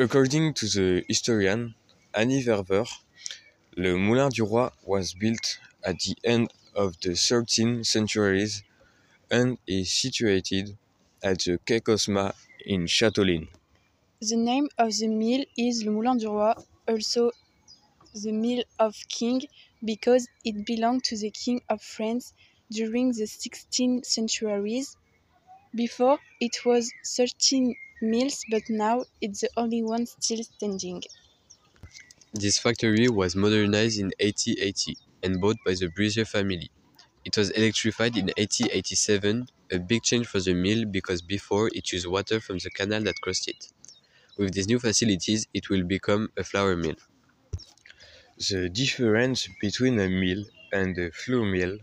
According to the historian Annie Verver, le Moulin du Roy was built at the end of the 13th centuries and is situated at the Quai Cosmao in Châteaulin. The name of the mill is Le Moulin du Roy, also the Mill of King, because it belonged to the King of France during the 16th centuries. Before, it was 13 mills, but now it's the only one still standing. This factory was modernized in 1880 and bought by the Brusier family. It was electrified in 1887, a big change for the mill because before it used water from the canal that crossed it. With these new facilities, it will become a flour mill. The difference between a mill and a flour mill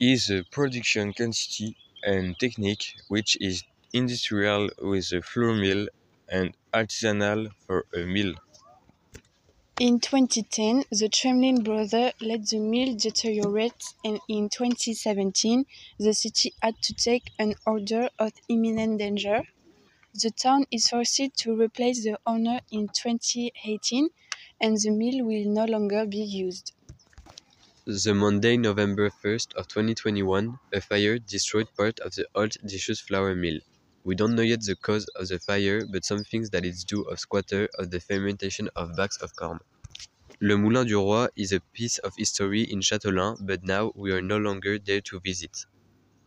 is the production quantity and technique, which is industrial with a flour mill and artisanal for a mill. In 2010, the Tremlin brothers let the mill deteriorate and in 2017, the city had to take an order of imminent danger. The town is forced to replace the owner in 2018 and the mill will no longer be used. The Monday, November 1st of 2021, a fire destroyed part of the old disused flour mill. We don't know yet the cause of the fire, but some think that it's due of squatter of the fermentation of bags of corn. Le Moulin du Roy is a piece of history in Châteaulin, but now we are no longer there to visit.